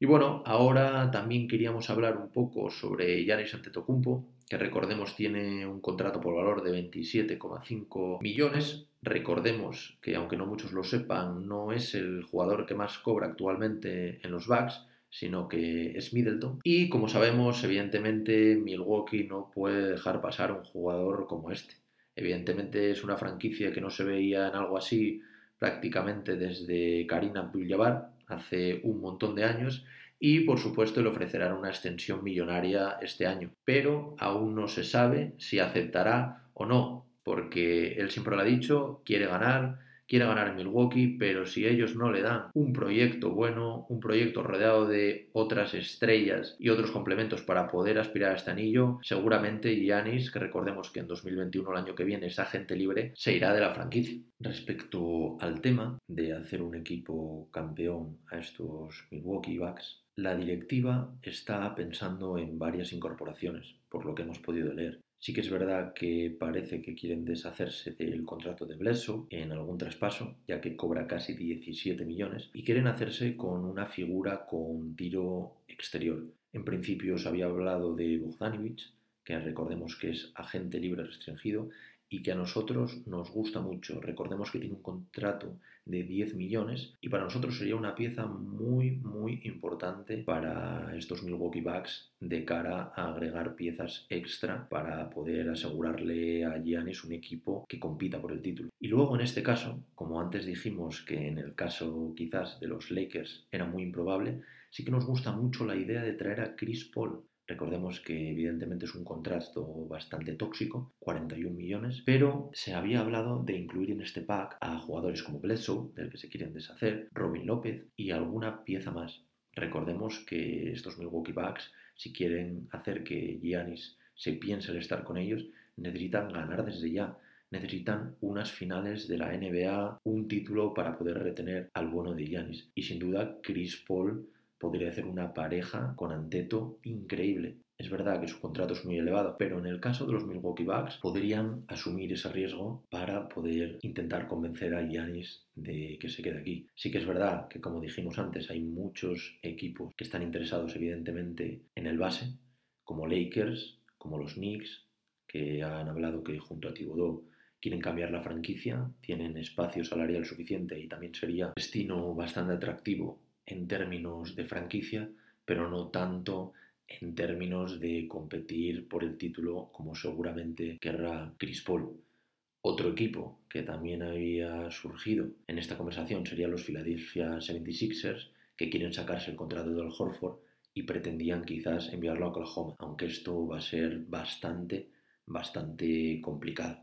Speaker 3: Y bueno, ahora también queríamos hablar un poco sobre Giannis Antetokounmpo, que recordemos tiene un contrato por valor de 27,5 millones. Recordemos que aunque no muchos lo sepan, no es el jugador que más cobra actualmente en los Bucks, sino que es Middleton. Y como sabemos, evidentemente Milwaukee no puede dejar pasar un jugador como este. Evidentemente es una franquicia que no se veía en algo así prácticamente desde Karina Abdul-Jabbar, hace un montón de años y por supuesto le ofrecerán una extensión millonaria este año. Pero aún no se sabe si aceptará o no, porque él siempre lo ha dicho, quiere ganar, quiere ganar en Milwaukee, pero si ellos no le dan un proyecto bueno, un proyecto rodeado de otras estrellas y otros complementos para poder aspirar a este anillo, seguramente Giannis, que recordemos que en 2021, el año que viene, es agente libre, se irá de la franquicia. Respecto al tema de hacer un equipo campeón a estos Milwaukee Bucks, la directiva está pensando en varias incorporaciones, por lo que hemos podido leer. Sí que es verdad que parece que quieren deshacerse del contrato de Bledsoe en algún traspaso, ya que cobra casi 17 millones, y quieren hacerse con una figura con tiro exterior. En principio se había hablado de Bogdanovich, que recordemos que es agente libre restringido, y que a nosotros nos gusta mucho. Recordemos que tiene un contrato de 10 millones y para nosotros sería una pieza muy muy importante para estos Milwaukee Bucks de cara a agregar piezas extra para poder asegurarle a Giannis un equipo que compita por el título. Y luego en este caso, como antes dijimos que en el caso quizás de los Lakers era muy improbable, sí que nos gusta mucho la idea de traer a Chris Paul Recordemos que evidentemente es un contrato bastante tóxico, 41 millones, pero se había hablado de incluir en este pack a jugadores como Bledsoe, del que se quieren deshacer, Robin López y alguna pieza más. Recordemos que estos Milwaukee Bucks, si quieren hacer que Giannis se piense el estar con ellos, necesitan ganar desde ya. Necesitan unas finales de la NBA, un título para poder retener al bueno de Giannis. Y sin duda, Chris Paul podría hacer una pareja con Anteto increíble. Es verdad que su contrato es muy elevado, pero en el caso de los Milwaukee Bucks podrían asumir ese riesgo para poder intentar convencer a Giannis de que se quede aquí. Sí que es verdad que, como dijimos antes, hay muchos equipos que están interesados evidentemente en el base, como Lakers, como los Knicks, que han hablado que junto a Thibodeau quieren cambiar la franquicia, tienen espacio salarial suficiente y también sería destino bastante atractivo en términos de franquicia, pero no tanto en términos de competir por el título como seguramente querrá Chris Paul. Otro equipo que también había surgido en esta conversación serían los Philadelphia 76ers, que quieren sacarse el contrato del Horford y pretendían quizás enviarlo a Oklahoma, aunque esto va a ser bastante, bastante complicado.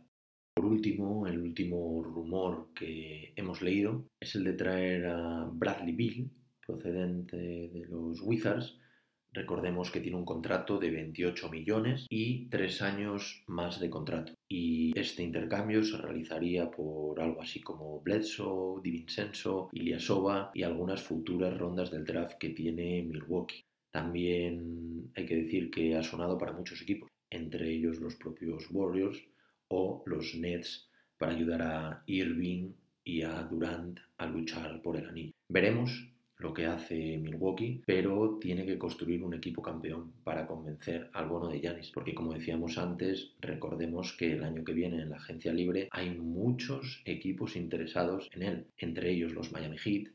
Speaker 3: Por último, el último rumor que hemos leído es el de traer a Bradley Bill, procedente de los Wizards. Recordemos que tiene un contrato de 28 millones y tres años más de contrato. Y este intercambio se realizaría por algo así como Bledsoe, DiVincenzo, Ilyasova y algunas futuras rondas del draft que tiene Milwaukee. También hay que decir que ha sonado para muchos equipos, entre ellos los propios Warriors o los Nets, para ayudar a Irving y a Durant a luchar por el anillo. Veremos lo que hace Milwaukee, pero tiene que construir un equipo campeón para convencer al bono de Yanis, porque como decíamos antes, recordemos que el año que viene en la agencia libre hay muchos equipos interesados en él, entre ellos los Miami Heat,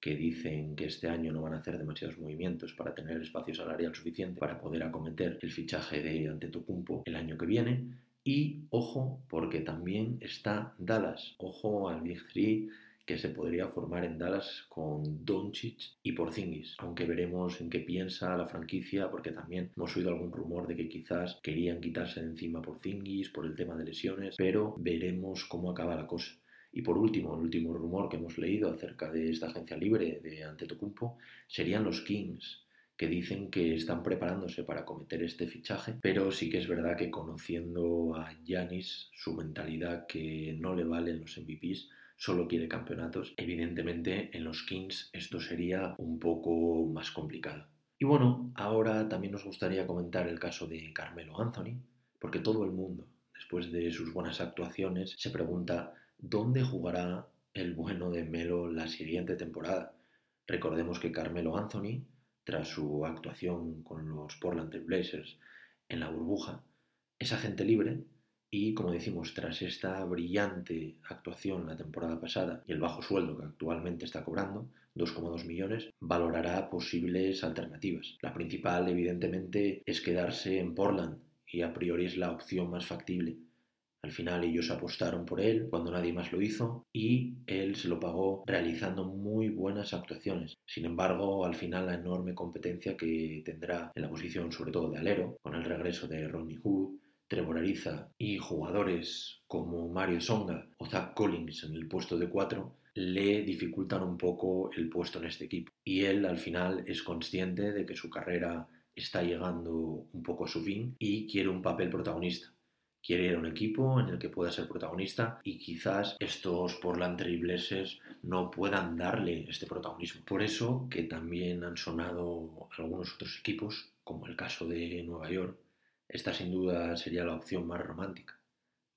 Speaker 3: que dicen que este año no van a hacer demasiados movimientos para tener espacio salarial suficiente para poder acometer el fichaje de Antetokounmpo el año que viene. Y ojo, porque también está Dallas. Ojo al Big Three que se podría formar en Dallas con Doncic y Porzingis, aunque veremos en qué piensa la franquicia porque también hemos oído algún rumor de que quizás querían quitarse de encima Porzingis por el tema de lesiones, pero veremos cómo acaba la cosa. Y por último, el último rumor que hemos leído acerca de esta agencia libre de Antetokounmpo serían los Kings que dicen que están preparándose para cometer este fichaje, pero sí que es verdad que conociendo a Yanis, su mentalidad que no le valen los MVPs, solo quiere campeonatos, evidentemente en los Kings esto sería un poco más complicado. Y bueno, ahora también nos gustaría comentar el caso de Carmelo Anthony, porque todo el mundo, después de sus buenas actuaciones, se pregunta dónde jugará el bueno de Melo la siguiente temporada. Recordemos que Carmelo Anthony tras su actuación con los Portland Blazers en la burbuja, es agente libre y, como decimos, tras esta brillante actuación la temporada pasada y el bajo sueldo que actualmente está cobrando, 2,2 millones, valorará posibles alternativas. La principal, evidentemente, es quedarse en Portland y a priori es la opción más factible. Al final ellos apostaron por él cuando nadie más lo hizo y él se lo pagó realizando muy buenas actuaciones. Sin embargo, al final la enorme competencia que tendrá en la posición sobre todo de alero, con el regreso de Ronnie Hood, Trevor Ariza y jugadores como Mario Songa o Zach Collins en el puesto de 4 le dificultan un poco el puesto en este equipo. Y él al final es consciente de que su carrera está llegando un poco a su fin y quiere un papel protagonista quiere ir a un equipo en el que pueda ser protagonista y quizás estos Portland Trailblazers no puedan darle este protagonismo. Por eso que también han sonado algunos otros equipos, como el caso de Nueva York. Esta sin duda sería la opción más romántica.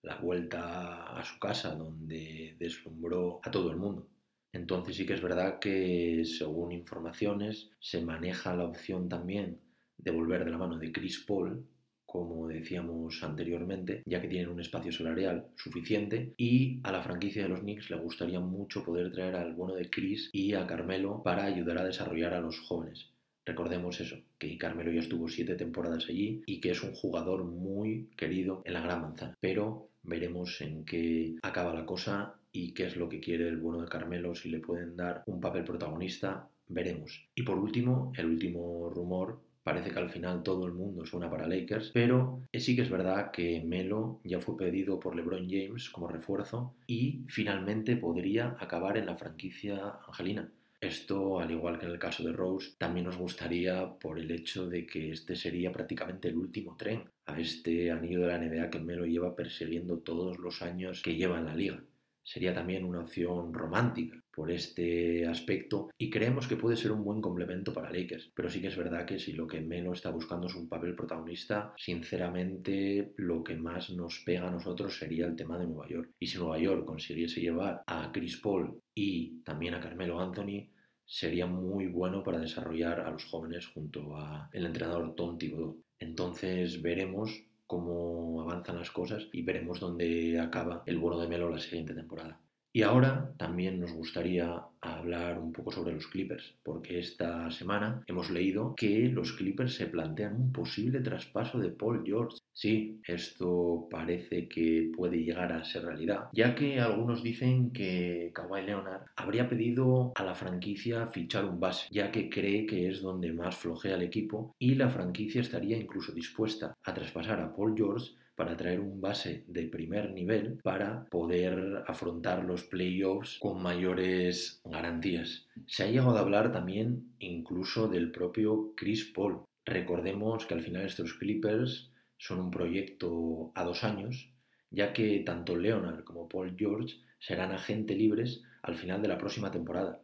Speaker 3: La vuelta a su casa donde deslumbró a todo el mundo. Entonces sí que es verdad que según informaciones se maneja la opción también de volver de la mano de Chris Paul como decíamos anteriormente, ya que tienen un espacio salarial suficiente y a la franquicia de los Knicks le gustaría mucho poder traer al bueno de Chris y a Carmelo para ayudar a desarrollar a los jóvenes. Recordemos eso, que Carmelo ya estuvo siete temporadas allí y que es un jugador muy querido en la Gran Manzana. Pero veremos en qué acaba la cosa y qué es lo que quiere el bueno de Carmelo, si le pueden dar un papel protagonista, veremos. Y por último, el último rumor Parece que al final todo el mundo suena para Lakers, pero sí que es verdad que Melo ya fue pedido por LeBron James como refuerzo y finalmente podría acabar en la franquicia angelina. Esto, al igual que en el caso de Rose, también nos gustaría por el hecho de que este sería prácticamente el último tren a este anillo de la NBA que Melo lleva persiguiendo todos los años que lleva en la liga sería también una opción romántica por este aspecto y creemos que puede ser un buen complemento para Lakers. Pero sí que es verdad que si lo que menos está buscando es un papel protagonista, sinceramente lo que más nos pega a nosotros sería el tema de Nueva York. Y si Nueva York consiguiese llevar a Chris Paul y también a Carmelo Anthony, sería muy bueno para desarrollar a los jóvenes junto al entrenador Tom Thibodeau. Entonces veremos cómo avanzan las cosas y veremos dónde acaba el bueno de Melo la siguiente temporada. Y ahora también nos gustaría hablar un poco sobre los Clippers, porque esta semana hemos leído que los Clippers se plantean un posible traspaso de Paul George. Sí, esto parece que puede llegar a ser realidad, ya que algunos dicen que Kawhi Leonard habría pedido a la franquicia fichar un base, ya que cree que es donde más flojea el equipo y la franquicia estaría incluso dispuesta a traspasar a Paul George para traer un base de primer nivel para poder afrontar los playoffs con mayores garantías. Se ha llegado a hablar también incluso del propio Chris Paul. Recordemos que al final estos Clippers son un proyecto a dos años, ya que tanto Leonard como Paul George serán agentes libres al final de la próxima temporada.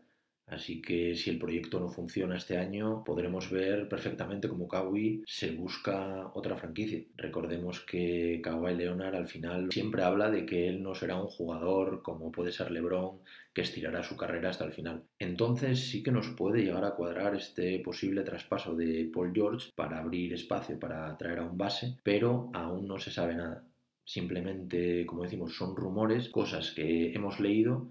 Speaker 3: Así que si el proyecto no funciona este año, podremos ver perfectamente cómo Kawhi se busca otra franquicia. Recordemos que Kawhi Leonard al final siempre habla de que él no será un jugador como puede ser LeBron, que estirará su carrera hasta el final. Entonces sí que nos puede llegar a cuadrar este posible traspaso de Paul George para abrir espacio para traer a un base, pero aún no se sabe nada. Simplemente, como decimos, son rumores, cosas que hemos leído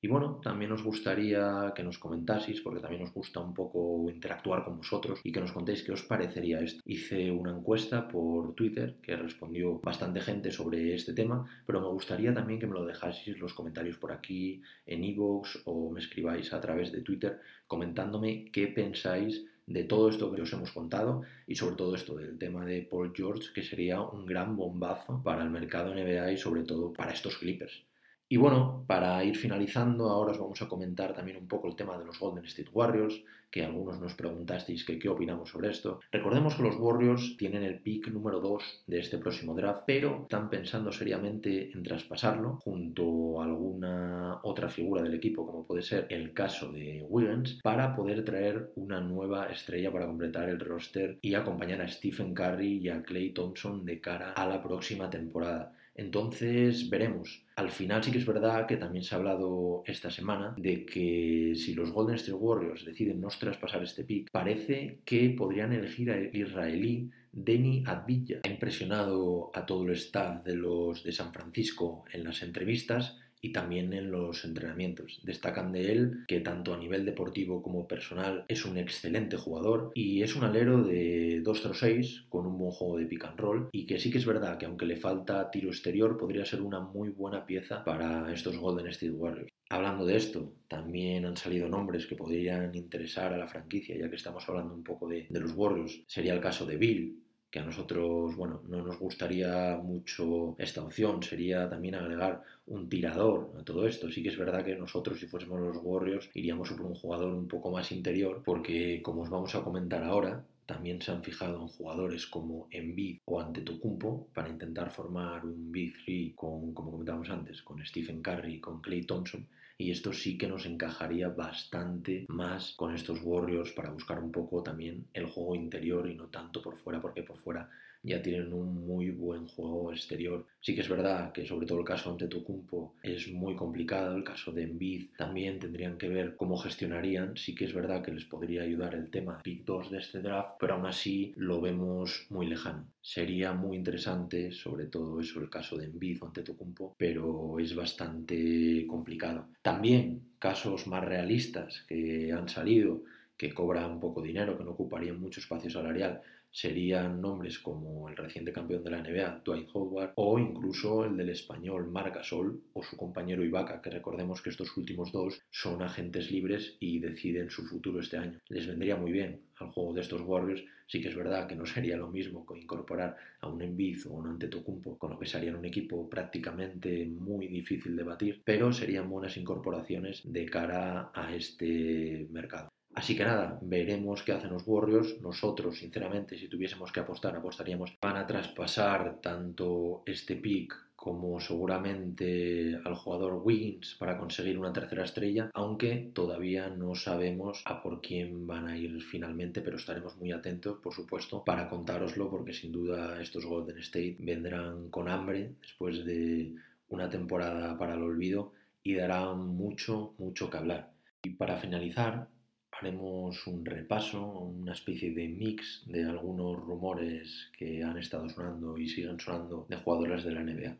Speaker 3: Y bueno, también nos gustaría que nos comentaseis, porque también nos gusta un poco interactuar con vosotros y que nos contéis qué os parecería esto. Hice una encuesta por Twitter que respondió bastante gente sobre este tema, pero me gustaría también que me lo dejaseis los comentarios por aquí en iVoox o me escribáis a través de Twitter comentándome qué pensáis de todo esto que os hemos contado y sobre todo esto del tema de Paul George, que sería un gran bombazo para el mercado NBA y sobre todo para estos Clippers. Y bueno, para ir finalizando, ahora os vamos a comentar también un poco el tema de los Golden State Warriors, que algunos nos preguntasteis qué opinamos sobre esto. Recordemos que los Warriors tienen el pick número 2 de este próximo draft, pero están pensando seriamente en traspasarlo junto a alguna otra figura del equipo, como puede ser el caso de Wiggins, para poder traer una nueva estrella para completar el roster y acompañar a Stephen Curry y a Clay Thompson de cara a la próxima temporada. Entonces veremos. Al final sí que es verdad que también se ha hablado esta semana de que si los Golden State Warriors deciden no traspasar este pick, parece que podrían elegir al israelí Denny Advilla. Ha impresionado a todo el staff de los de San Francisco en las entrevistas y también en los entrenamientos. Destacan de él que tanto a nivel deportivo como personal es un excelente jugador y es un alero de 2-6 con un buen juego de pick and roll y que sí que es verdad que aunque le falta tiro exterior podría ser una muy buena pieza para estos Golden State Warriors. Hablando de esto, también han salido nombres que podrían interesar a la franquicia, ya que estamos hablando un poco de, de los Warriors. Sería el caso de Bill, a nosotros, bueno, no nos gustaría mucho esta opción, sería también agregar un tirador a todo esto. Sí que es verdad que nosotros, si fuésemos los Warriors, iríamos por un jugador un poco más interior, porque como os vamos a comentar ahora, también se han fijado en jugadores como Embiid o Antetokounmpo para intentar formar un Big 3 con, como comentábamos antes, con Stephen Curry con Clay Thompson y esto sí que nos encajaría bastante más con estos Warriors para buscar un poco también el juego interior y no tanto por fuera, porque por fuera ya tienen un muy buen juego exterior. Sí que es verdad que sobre todo el caso ante Tocumpo es muy complicado, el caso de Embiid también tendrían que ver cómo gestionarían, sí que es verdad que les podría ayudar el tema pick 2 de este draft, pero aún así lo vemos muy lejano. Sería muy interesante, sobre todo eso, el caso de Embiid ante Tocumpo, pero es bastante complicado. También casos más realistas que han salido que cobran poco dinero, que no ocuparían mucho espacio salarial, serían nombres como el reciente campeón de la NBA, Dwight Howard, o incluso el del español Marc Gasol o su compañero Ibaka, que recordemos que estos últimos dos son agentes libres y deciden su futuro este año. Les vendría muy bien al juego de estos Warriors, sí que es verdad que no sería lo mismo que incorporar a un Embiid o un Antetokounmpo, con lo que serían un equipo prácticamente muy difícil de batir, pero serían buenas incorporaciones de cara a este mercado. Así que nada, veremos qué hacen los Warriors. Nosotros, sinceramente, si tuviésemos que apostar, apostaríamos. Van a traspasar tanto este pick como seguramente al jugador Wiggins para conseguir una tercera estrella, aunque todavía no sabemos a por quién van a ir finalmente, pero estaremos muy atentos, por supuesto, para contároslo, porque sin duda estos Golden State vendrán con hambre después de una temporada para el olvido y darán mucho, mucho que hablar. Y para finalizar, haremos un repaso, una especie de mix de algunos rumores que han estado sonando y siguen sonando de jugadores de la NBA.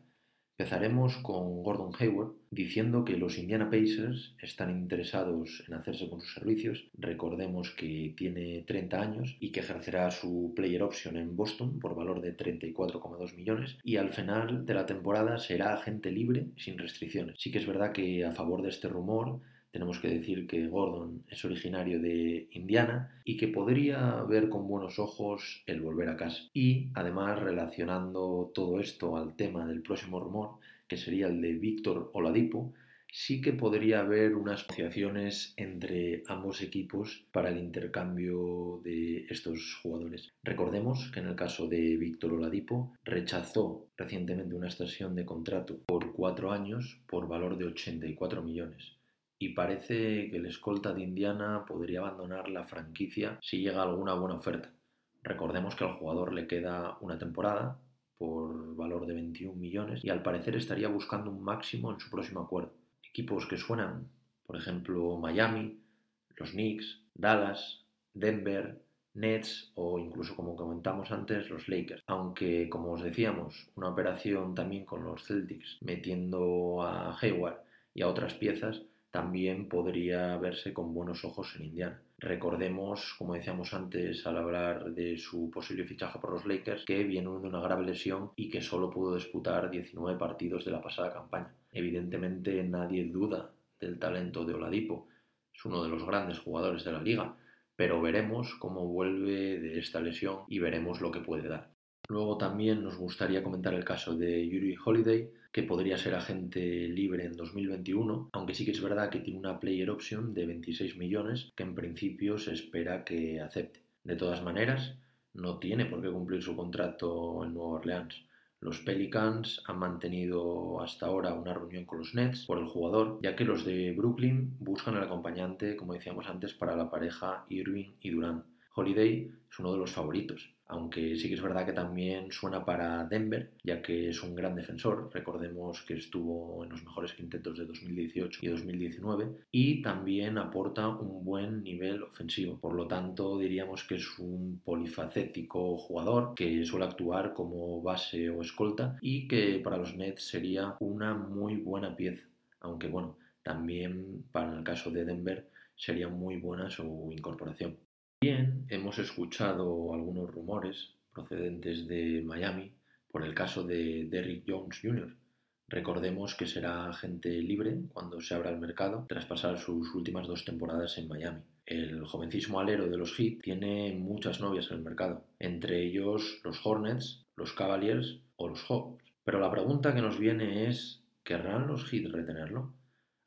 Speaker 3: Empezaremos con Gordon Hayward diciendo que los Indiana Pacers están interesados en hacerse con sus servicios. Recordemos que tiene 30 años y que ejercerá su player option en Boston por valor de 34,2 millones y al final de la temporada será agente libre sin restricciones. Sí que es verdad que a favor de este rumor tenemos que decir que Gordon es originario de Indiana y que podría ver con buenos ojos el volver a casa. Y además relacionando todo esto al tema del próximo rumor, que sería el de Víctor Oladipo, sí que podría haber unas asociaciones entre ambos equipos para el intercambio de estos jugadores. Recordemos que en el caso de Víctor Oladipo rechazó recientemente una extensión de contrato por cuatro años por valor de 84 millones y parece que el escolta de Indiana podría abandonar la franquicia si llega alguna buena oferta. Recordemos que al jugador le queda una temporada por valor de 21 millones y al parecer estaría buscando un máximo en su próximo acuerdo. Equipos que suenan, por ejemplo, Miami, los Knicks, Dallas, Denver, Nets o incluso como comentamos antes los Lakers. Aunque como os decíamos, una operación también con los Celtics metiendo a Hayward y a otras piezas también podría verse con buenos ojos en Indiana. Recordemos, como decíamos antes al hablar de su posible fichaje por los Lakers, que viene de una grave lesión y que solo pudo disputar 19 partidos de la pasada campaña. Evidentemente nadie duda del talento de Oladipo, es uno de los grandes jugadores de la liga, pero veremos cómo vuelve de esta lesión y veremos lo que puede dar. Luego también nos gustaría comentar el caso de Yuri Holiday, que podría ser agente libre en 2021, aunque sí que es verdad que tiene una player option de 26 millones que en principio se espera que acepte. De todas maneras, no tiene por qué cumplir su contrato en Nueva Orleans. Los Pelicans han mantenido hasta ahora una reunión con los Nets por el jugador, ya que los de Brooklyn buscan el acompañante, como decíamos antes, para la pareja Irving y Durant. Holiday es uno de los favoritos, aunque sí que es verdad que también suena para Denver, ya que es un gran defensor, recordemos que estuvo en los mejores quintetos de 2018 y 2019, y también aporta un buen nivel ofensivo, por lo tanto diríamos que es un polifacético jugador que suele actuar como base o escolta y que para los Nets sería una muy buena pieza, aunque bueno, también para el caso de Denver sería muy buena su incorporación. Hemos escuchado algunos rumores procedentes de Miami por el caso de Derrick Jones Jr. Recordemos que será agente libre cuando se abra el mercado tras pasar sus últimas dos temporadas en Miami. El jovencísimo alero de los Heat tiene muchas novias en el mercado, entre ellos los Hornets, los Cavaliers o los Hawks. Pero la pregunta que nos viene es, ¿querrán los Heat retenerlo?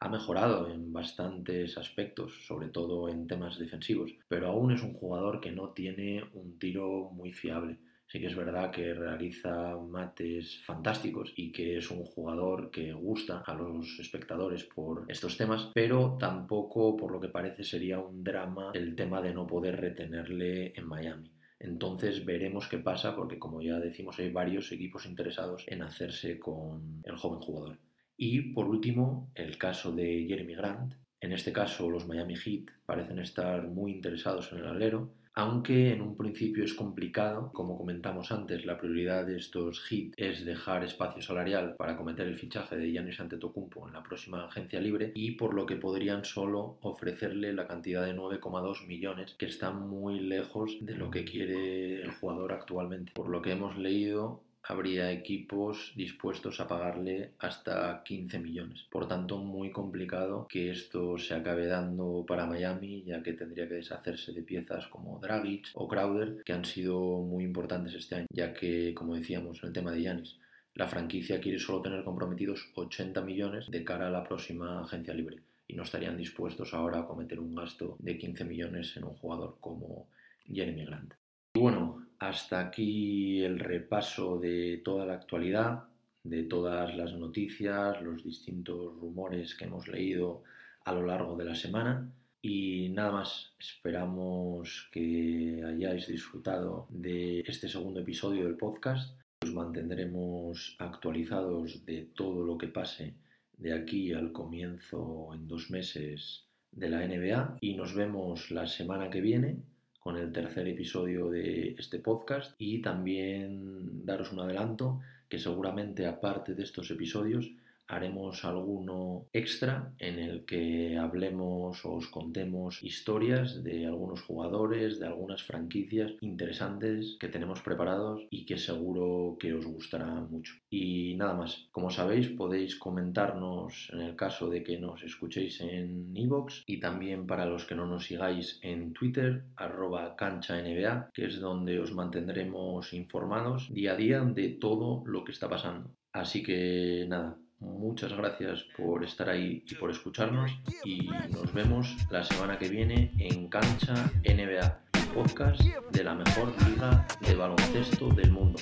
Speaker 3: Ha mejorado en bastantes aspectos, sobre todo en temas defensivos, pero aún es un jugador que no tiene un tiro muy fiable. Sí que es verdad que realiza mates fantásticos y que es un jugador que gusta a los espectadores por estos temas, pero tampoco por lo que parece sería un drama el tema de no poder retenerle en Miami. Entonces veremos qué pasa porque como ya decimos hay varios equipos interesados en hacerse con el joven jugador. Y por último, el caso de Jeremy Grant. En este caso, los Miami Heat parecen estar muy interesados en el alero, aunque en un principio es complicado. Como comentamos antes, la prioridad de estos Heat es dejar espacio salarial para cometer el fichaje de Giannis Antetokounmpo en la próxima agencia libre y por lo que podrían solo ofrecerle la cantidad de 9,2 millones que está muy lejos de lo que quiere el jugador actualmente. Por lo que hemos leído, habría equipos dispuestos a pagarle hasta 15 millones. Por tanto, muy complicado que esto se acabe dando para Miami, ya que tendría que deshacerse de piezas como Dragic o Crowder, que han sido muy importantes este año, ya que, como decíamos en el tema de Yanis, la franquicia quiere solo tener comprometidos 80 millones de cara a la próxima agencia libre y no estarían dispuestos ahora a cometer un gasto de 15 millones en un jugador como Jeremy Grant. Y bueno, hasta aquí el repaso de toda la actualidad, de todas las noticias, los distintos rumores que hemos leído a lo largo de la semana. Y nada más, esperamos que hayáis disfrutado de este segundo episodio del podcast. Os mantendremos actualizados de todo lo que pase de aquí al comienzo en dos meses de la NBA y nos vemos la semana que viene con el tercer episodio de este podcast y también daros un adelanto que seguramente aparte de estos episodios haremos alguno extra en el que hablemos o os contemos historias de algunos jugadores, de algunas franquicias interesantes que tenemos preparados y que seguro que os gustará mucho. Y nada más, como sabéis podéis comentarnos en el caso de que nos escuchéis en iVoox y también para los que no nos sigáis en Twitter, arroba cancha NBA, que es donde os mantendremos informados día a día de todo lo que está pasando. Así que nada, Muchas gracias por estar ahí y por escucharnos. Y nos vemos la semana que viene en Cancha NBA, podcast de la mejor liga de baloncesto del mundo.